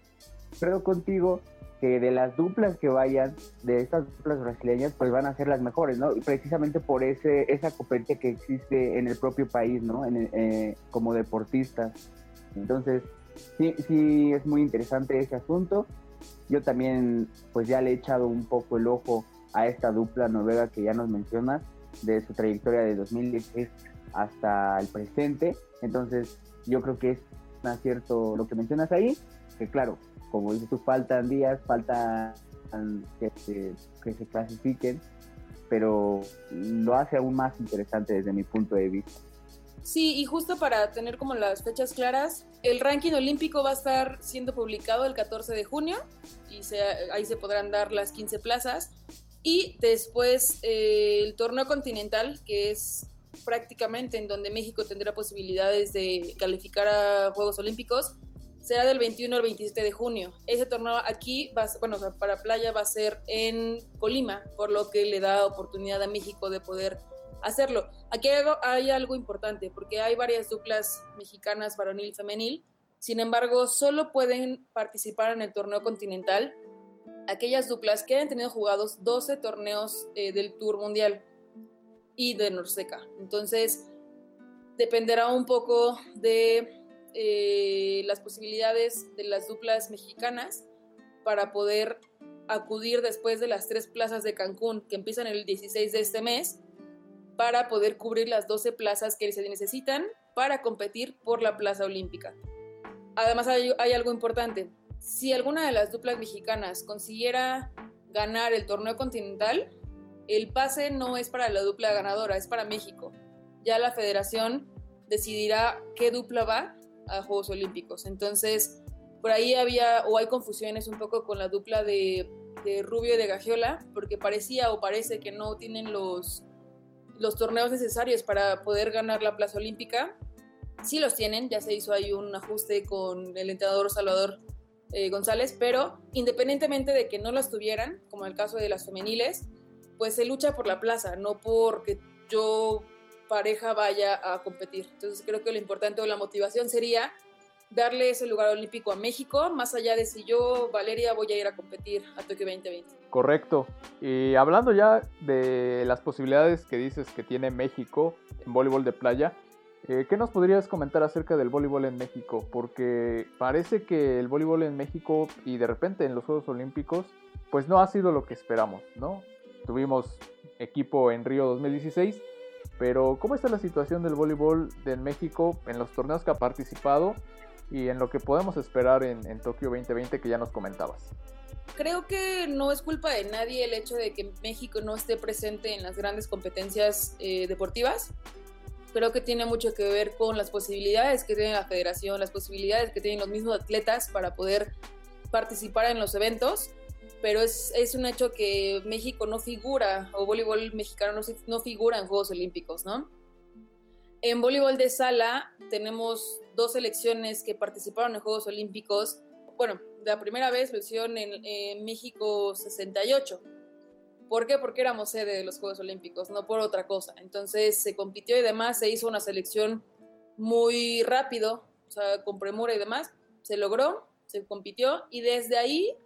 creo contigo que de las duplas que vayan, de estas duplas brasileñas, pues van a ser las mejores, ¿no? Y precisamente por ese, esa competencia que existe en el propio país, ¿no? En eh, como deportistas. Entonces, sí, sí es muy interesante ese asunto. Yo también, pues ya le he echado un poco el ojo a esta dupla noruega que ya nos mencionas, de su trayectoria de 2016 hasta el presente. Entonces, yo creo que es un acierto lo que mencionas ahí, que claro, como dices tú, faltan días, faltan que se, que se clasifiquen, pero lo hace aún más interesante desde mi punto de vista. Sí, y justo para tener como las fechas claras, el ranking olímpico va a estar siendo publicado el 14 de junio y se, ahí se podrán dar las 15 plazas. Y después eh, el torneo continental, que es prácticamente en donde México tendrá posibilidades de calificar a Juegos Olímpicos, será del 21 al 27 de junio. Ese torneo aquí, va bueno, para playa va a ser en Colima, por lo que le da oportunidad a México de poder hacerlo. Aquí hay algo, hay algo importante, porque hay varias duplas mexicanas, varonil y femenil, sin embargo, solo pueden participar en el torneo continental aquellas duplas que hayan tenido jugados 12 torneos eh, del Tour Mundial y de Norseca. Entonces, dependerá un poco de eh, las posibilidades de las duplas mexicanas para poder acudir después de las tres plazas de Cancún que empiezan el 16 de este mes para poder cubrir las 12 plazas que se necesitan para competir por la plaza olímpica. Además hay, hay algo importante, si alguna de las duplas mexicanas consiguiera ganar el torneo continental, el pase no es para la dupla ganadora, es para México. Ya la federación decidirá qué dupla va a Juegos Olímpicos. Entonces, por ahí había o hay confusiones un poco con la dupla de, Rubio y de Gagiola, porque parecía o parece que no tienen los, los torneos necesarios para poder ganar la plaza olímpica. Sí los tienen, ya se hizo ahí un ajuste con el entrenador Salvador eh, González, pero independientemente de que no las tuvieran, como el caso de las femeniles, pues se lucha por la plaza, no porque yo pareja vaya a competir. Entonces creo que lo importante o la motivación sería darle ese lugar olímpico a México, más allá de si yo, Valeria, voy a ir a competir a Tokio 2020. Correcto. Y hablando ya de las posibilidades que dices que tiene México en voleibol de playa, eh, ¿Qué nos podrías comentar acerca del voleibol en México? Porque parece que el voleibol en México y de repente en los Juegos Olímpicos, pues no ha sido lo que esperamos, ¿no? Tuvimos equipo en Río 2016, pero ¿cómo está la situación del voleibol en México en los torneos que ha participado y en lo que podemos esperar en, Tokio 2020 que ya nos comentabas? creo que no es culpa de nadie el hecho de que México no esté presente en las grandes competencias eh, deportivas. Creo que tiene mucho que ver con las posibilidades que tiene la federación, las posibilidades que tienen los mismos atletas para poder participar en los eventos, pero es, es un hecho que México no figura, o voleibol mexicano no, no figura en Juegos Olímpicos, ¿no? En voleibol de sala tenemos dos selecciones que participaron en Juegos Olímpicos. Bueno, la primera vez lo hicieron en, México 68. ¿Por qué? Porque éramos sede de los Juegos Olímpicos, no por otra cosa. Entonces se compitió y demás, se hizo una selección muy rápido, o sea, con premura y demás. Se logró, se compitió y desde ahí,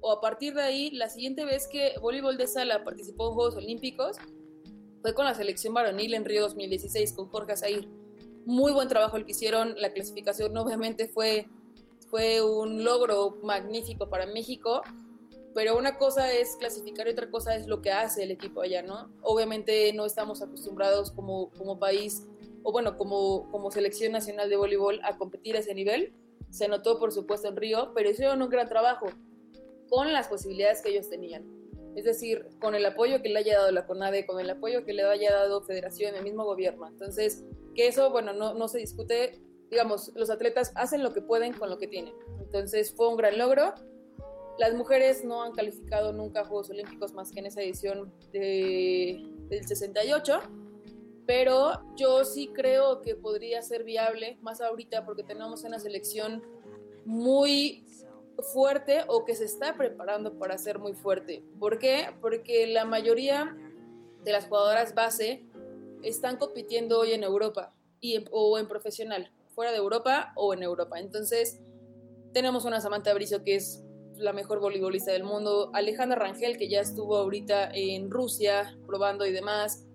o a partir de ahí, la siguiente vez que voleibol de sala participó en Juegos Olímpicos fue con la selección varonil en Río 2016 con Jorge Azair. Muy buen trabajo el que hicieron, la clasificación obviamente fue fue un logro magnífico para México, pero una cosa es clasificar y otra cosa es lo que hace el equipo allá, ¿no? Obviamente no estamos acostumbrados como, como país, o bueno, como, como selección nacional de voleibol a competir a ese nivel. Se notó, por supuesto, en Río, pero hicieron un gran trabajo con las posibilidades que ellos tenían. Es decir, con el apoyo que le haya dado la CONADE, con el apoyo que le haya dado Federación, el mismo gobierno. Entonces, que eso, bueno, no, no se discute, digamos, los atletas hacen lo que pueden con lo que tienen. Entonces fue un gran logro. Las mujeres no han calificado nunca a Juegos Olímpicos más que en esa edición de, del 68, pero yo sí creo que podría ser viable, más ahorita porque tenemos una selección muy fuerte o que se está preparando para ser muy fuerte. ¿Por qué? Porque la mayoría de las jugadoras base están compitiendo hoy en Europa y o en profesional fuera de Europa o en Europa. Entonces, tenemos una Samantha Bricio que es la mejor voleibolista del mundo, Alejandra Rangel que ya estuvo ahorita en Rusia probando y demás,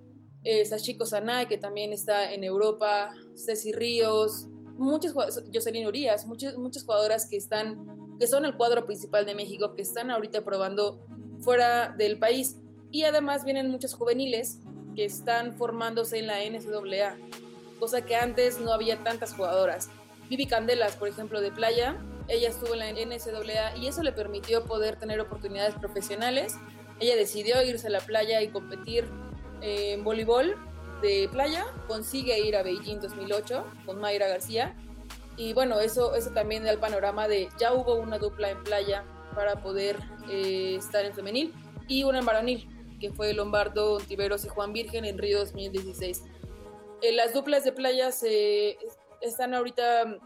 eh, Sashiko Sanay que también está en Europa, Ceci Ríos, muchas Jocelyn Urias, muchas, muchas jugadoras que están, que son el cuadro principal de México, que están ahorita probando fuera del país. Y además vienen muchas juveniles que están formándose en la NCAA cosa que antes no había tantas jugadoras. Vivi Candelas, por ejemplo, de playa, ella estuvo en la NCAA y eso le permitió poder tener oportunidades profesionales. Ella decidió irse a la playa y competir en voleibol de playa, consigue ir a Beijing 2008 con Mayra García y bueno, eso, eso también da el panorama de ya hubo una dupla en playa para poder eh, estar en femenil y una en varonil, que fue Lombardo Tiberos y Juan Virgen en Río 2016. Eh, las duplas de playas están ahorita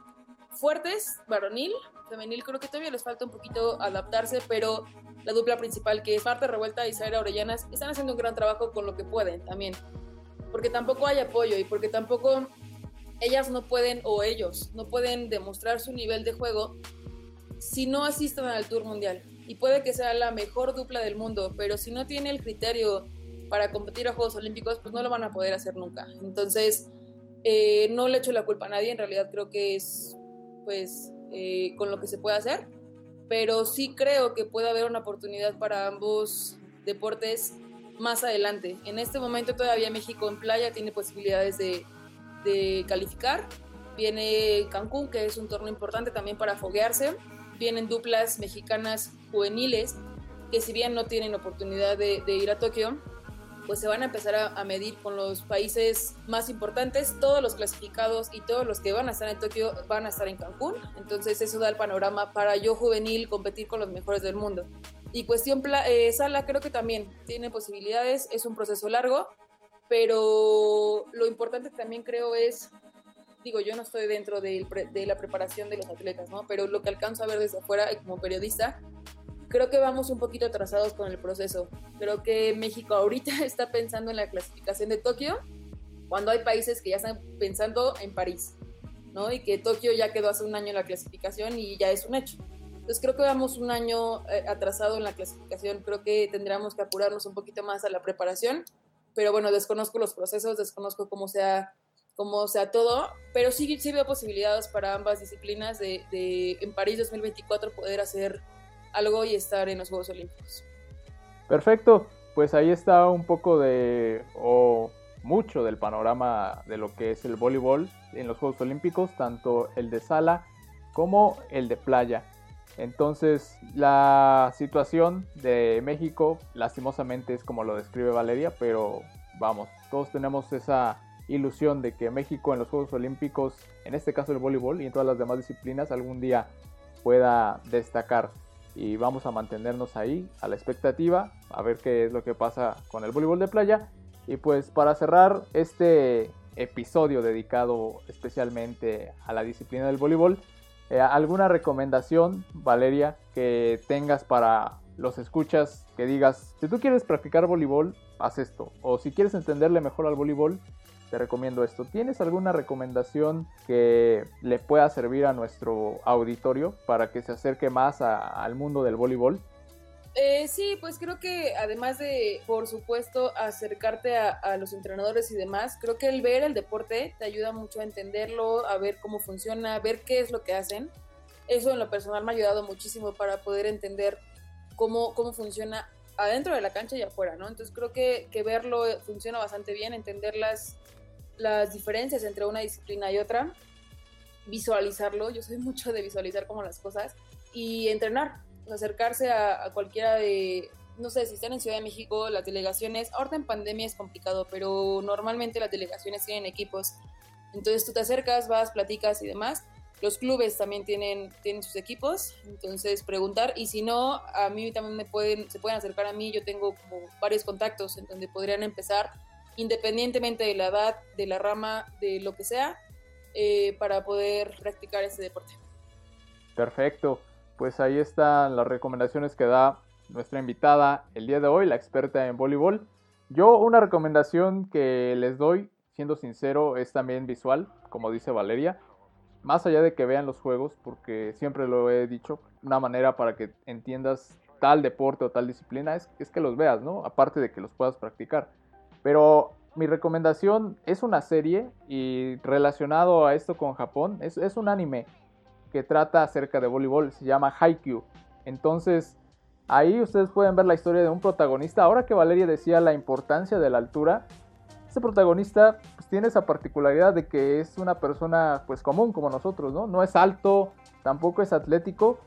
fuertes, varonil, femenil creo que todavía les falta un poquito adaptarse, pero la dupla principal que es Marta Revuelta y Zaira Orellanas están haciendo un gran trabajo con lo que pueden también, porque tampoco hay apoyo y porque tampoco ellas no pueden o ellos no pueden demostrar su nivel de juego si no asisten al Tour Mundial. Y puede que sea la mejor dupla del mundo, pero si no tiene el criterio para competir a Juegos Olímpicos, pues no lo van a poder hacer nunca. Entonces, eh, no le echo la culpa a nadie, en realidad creo que es pues eh, con lo que se puede hacer, pero sí creo que puede haber una oportunidad para ambos deportes más adelante. En este momento todavía México en playa tiene posibilidades de, de calificar. Viene Cancún, que es un torneo importante también para foguearse. Vienen duplas mexicanas juveniles que si bien no tienen oportunidad de, de ir a Tokio, pues se van a empezar a, medir con los países más importantes, todos los clasificados y todos los que van a estar en Tokio van a estar en Cancún, entonces eso da el panorama para yo juvenil competir con los mejores del mundo. Y cuestión eh, sala creo que también tiene posibilidades, es un proceso largo, pero lo importante también creo es, digo, yo no estoy dentro de, la preparación de los atletas, ¿no? Pero lo que alcanzo a ver desde afuera como periodista, creo que vamos un poquito atrasados con el proceso. Creo que México ahorita [laughs] está pensando en la clasificación de Tokio, cuando hay países que ya están pensando en París, ¿no? Y que Tokio ya quedó hace un año en la clasificación y ya es un hecho. Entonces creo que vamos un año eh, atrasado en la clasificación, creo que tendríamos que apurarnos un poquito más a la preparación, pero bueno, desconozco los procesos, desconozco cómo sea, cómo sea todo, pero sí, sí veo posibilidades para ambas disciplinas de, de en París 2024 poder hacer algo y estar en los Juegos Olímpicos. Perfecto, pues ahí está un poco de, o mucho del panorama de lo que es el voleibol en los Juegos Olímpicos, tanto el de sala como el de playa. Entonces, la situación de México, lastimosamente, es como lo describe Valeria, pero vamos, todos tenemos esa ilusión de que México en los Juegos Olímpicos, en este caso el voleibol y en todas las demás disciplinas, algún día pueda destacar. Y vamos a mantenernos ahí a la expectativa, a ver qué es lo que pasa con el voleibol de playa. Y pues para cerrar este episodio dedicado especialmente a la disciplina del voleibol, eh, ¿Alguna recomendación, Valeria, que tengas para los escuchas que digas, si tú quieres practicar voleibol, haz esto. O si quieres entenderle mejor al voleibol, te recomiendo esto. ¿Tienes alguna recomendación que le pueda servir a nuestro auditorio para que se acerque más al mundo del voleibol? Eh, sí, pues creo que además de, por supuesto, acercarte a, los entrenadores y demás, creo que el ver el deporte te ayuda mucho a entenderlo, a ver cómo funciona, a ver qué es lo que hacen. Eso en lo personal me ha ayudado muchísimo para poder entender cómo, cómo funciona adentro de la cancha y afuera, ¿no? Entonces creo que, que verlo funciona bastante bien, entender las, las diferencias entre una disciplina y otra, visualizarlo, yo soy mucho de visualizar como las cosas, y entrenar, acercarse a, cualquiera de, no sé, si están en Ciudad de México, las delegaciones, ahorita en pandemia es complicado, pero normalmente las delegaciones tienen equipos. Entonces tú te acercas, vas, platicas y demás. Los clubes también tienen, tienen sus equipos, entonces preguntar. Y si no, a mí también me pueden, se pueden acercar a mí. Yo tengo como varios contactos en donde podrían empezar, independientemente de la edad, de la rama, de lo que sea, eh, para poder practicar ese deporte. Perfecto pues ahí están las recomendaciones que da nuestra invitada el día de hoy, la experta en voleibol. Yo una recomendación que les doy, siendo sincero, es también visual, como dice Valeria. Más allá de que vean los juegos, porque siempre lo he dicho, una manera para que entiendas tal deporte o tal disciplina es, que los veas, ¿no? Aparte de que los puedas practicar. Pero mi recomendación es una serie y relacionado a esto con Japón, es, un anime que trata acerca de voleibol, se llama Haikyuu. Entonces, ahí ustedes pueden ver la historia de un protagonista. Ahora que Valeria decía la importancia de la altura, ese protagonista pues, tiene esa particularidad de que es una persona pues común como nosotros, ¿no? No es alto, tampoco es atlético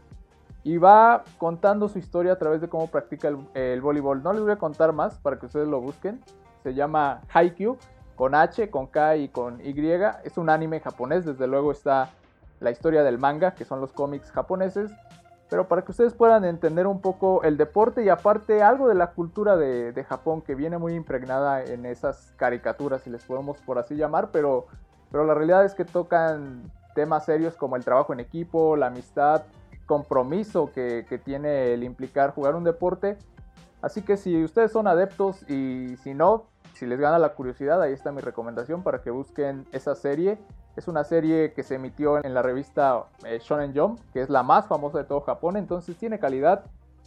y va contando su historia a través de cómo practica el, el voleibol. No les voy a contar más para que ustedes lo busquen. Se llama Haikyuu con H, con K y con Y. Es un anime japonés, desde luego está la historia del manga, que son los cómics japoneses, pero para que ustedes puedan entender un poco el deporte y aparte algo de la cultura de, Japón que viene muy impregnada en esas caricaturas, si les podemos por así llamar, pero, pero la realidad es que tocan temas serios como el trabajo en equipo, la amistad, compromiso que, que tiene el implicar jugar un deporte. Así que si ustedes son adeptos y si no, si les gana la curiosidad, ahí está mi recomendación para que busquen esa serie. Es una serie que se emitió en la revista eh, Shonen Jump, que es la más famosa de todo Japón, entonces tiene calidad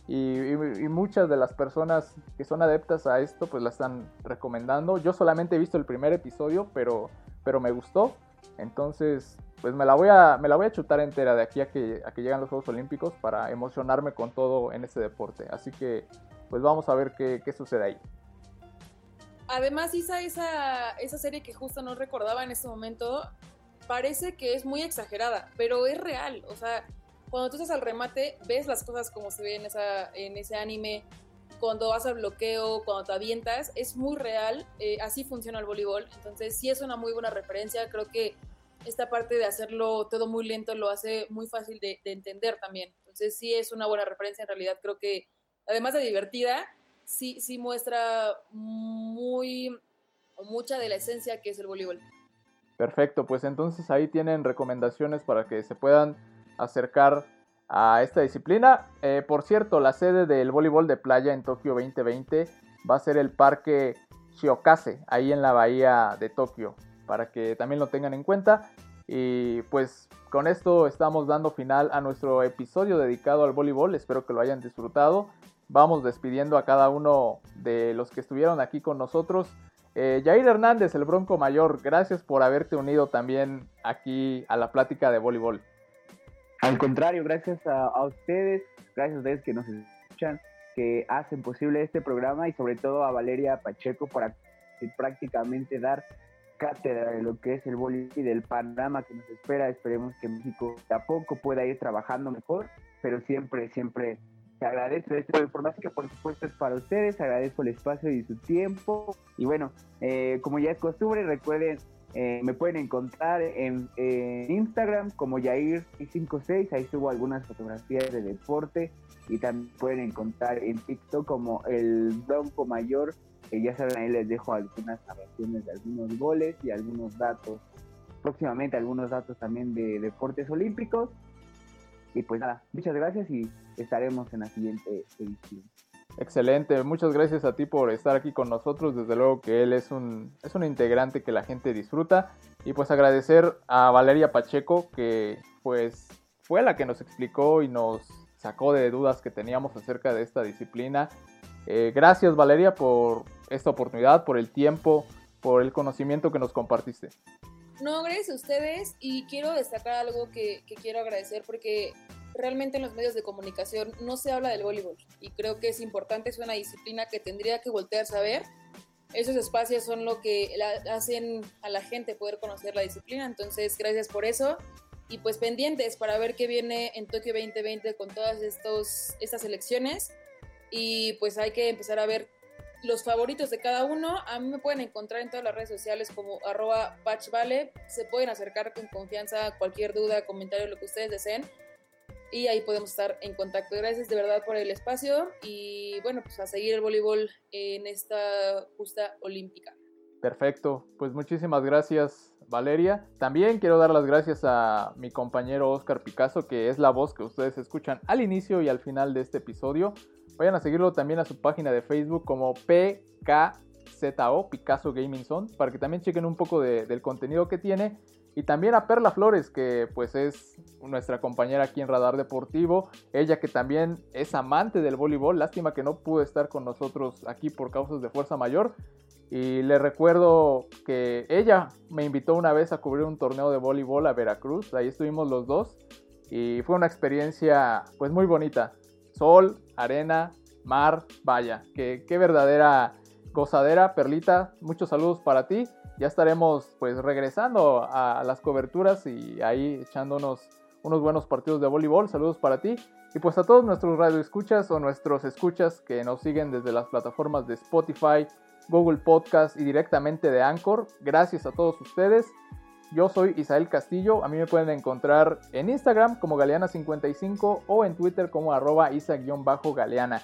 y, muchas de las personas que son adeptas a esto pues la están recomendando. Yo solamente he visto el primer episodio, pero, pero me gustó, entonces pues me la, voy a, me la voy a chutar entera de aquí a que, a que llegan los Juegos Olímpicos para emocionarme con todo en este deporte. Así que pues vamos a ver qué, qué sucede ahí. Además, Isa, esa, esa serie que justo no recordaba en este momento, parece que es muy exagerada, pero es real. O sea, cuando tú estás al remate, ves las cosas como se ven en, esa, en ese anime. Cuando vas al bloqueo, cuando te avientas, es muy real. Eh, así funciona el voleibol. Entonces, sí es una muy buena referencia. Creo que esta parte de hacerlo todo muy lento lo hace muy fácil de, de entender también. Entonces, sí es una buena referencia. En realidad, creo que, además de divertida, sí, sí muestra muy mucha de la esencia que es el voleibol. Perfecto, pues entonces ahí tienen recomendaciones para que se puedan acercar a esta disciplina. Eh, por cierto, la sede del voleibol de playa en Tokio 2020 va a ser el parque Shiokase, ahí en la bahía de Tokio, para que también lo tengan en cuenta. Y pues con esto estamos dando final a nuestro episodio dedicado al voleibol, espero que lo hayan disfrutado. Vamos despidiendo a cada uno de los que estuvieron aquí con nosotros. Eh, Jair Hernández, el Bronco Mayor, gracias por haberte unido también aquí a la plática de voleibol. Al contrario, gracias a, ustedes, gracias a ustedes que nos escuchan, que hacen posible este programa y sobre todo a Valeria Pacheco para prácticamente dar cátedra de lo que es el voleibol y del panorama que nos espera. Esperemos que México de a poco pueda ir trabajando mejor, pero siempre, siempre te agradezco información que por supuesto es para ustedes, agradezco el espacio y su tiempo. Y bueno, eh, como ya es costumbre, recuerden, eh, me pueden encontrar en, Instagram como Yair56, ahí subo algunas fotografías de deporte y también pueden encontrar en TikTok como el Bronco Mayor, ya saben, ahí les dejo algunas narraciones de algunos goles y algunos datos, próximamente algunos datos también de deportes olímpicos. Y pues nada, muchas gracias y estaremos en la siguiente edición. Excelente, muchas gracias a ti por estar aquí con nosotros. Desde luego que él es un, es un integrante que la gente disfruta. Y pues agradecer a Valeria Pacheco, que pues fue la que nos explicó y nos sacó de dudas que teníamos acerca de esta disciplina. Eh, gracias Valeria por esta oportunidad, por el tiempo, por el conocimiento que nos compartiste. No, gracias a ustedes y quiero destacar algo que, quiero agradecer porque realmente en los medios de comunicación no se habla del voleibol y creo que es importante, es una disciplina que tendría que voltearse a ver. Esos espacios son lo que hacen a la gente poder conocer la disciplina, entonces gracias por eso y pues pendientes para ver qué viene en Tokio 2020 con todas estos, estas elecciones y pues hay que empezar a ver los favoritos de cada uno. A mí me pueden encontrar en todas las redes sociales como arroba patchvale. Se pueden acercar con confianza, cualquier duda, comentario, lo que ustedes deseen. Y ahí podemos estar en contacto. Gracias de verdad por el espacio y bueno, pues a seguir el voleibol en esta justa olímpica. Perfecto, pues muchísimas gracias Valeria. También quiero dar las gracias a mi compañero Oscar Picasso, que es la voz que ustedes escuchan al inicio y al final de este episodio. Vayan a seguirlo también a su página de Facebook como PKZO, Picasso Gaming Zone, para que también chequen un poco del contenido que tiene. Y también a Perla Flores, que pues es nuestra compañera aquí en Radar Deportivo. Ella que también es amante del voleibol. Lástima que no pudo estar con nosotros aquí por causas de fuerza mayor. Y le recuerdo que ella me invitó una vez a cubrir un torneo de voleibol a Veracruz. Ahí estuvimos los dos. Y fue una experiencia pues muy bonita sol, arena, mar, vaya, qué, verdadera gozadera, Perlita, muchos saludos para ti. Ya estaremos pues regresando a, las coberturas y ahí echándonos unos buenos partidos de voleibol. Saludos para ti. Y pues a todos nuestros radioescuchas o nuestros escuchas que nos siguen desde las plataformas de Spotify, Google Podcast y directamente de Anchor. Gracias a todos ustedes. Yo soy Isael Castillo, a mí me pueden encontrar en Instagram como Galeana55 o en Twitter como arroba isa-galeana.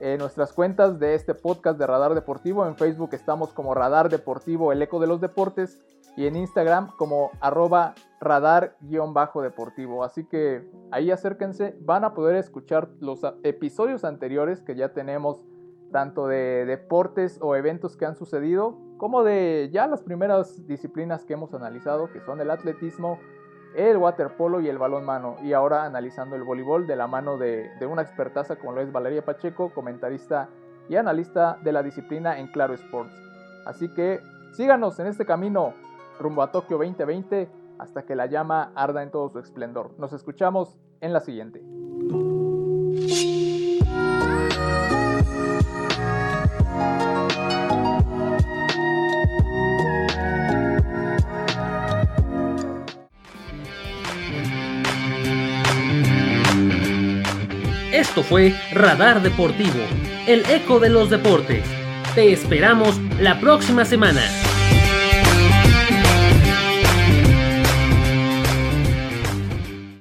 En nuestras cuentas de este podcast de Radar Deportivo, en Facebook estamos como Radar Deportivo, el eco de los deportes, y en Instagram como arroba radar-deportivo. Así que ahí acérquense, van a poder escuchar los episodios anteriores que ya tenemos tanto de deportes o eventos que han sucedido, como de ya las primeras disciplinas que hemos analizado, que son el atletismo, el waterpolo y el balón mano. Y ahora analizando el voleibol de la mano de, una expertaza como lo es Valeria Pacheco, comentarista y analista de la disciplina en Claro Sports. Así que síganos en este camino rumbo a Tokio 2020 hasta que la llama arda en todo su esplendor. Nos escuchamos en la siguiente. Esto fue Radar Deportivo, el eco de los deportes. Te esperamos la próxima semana.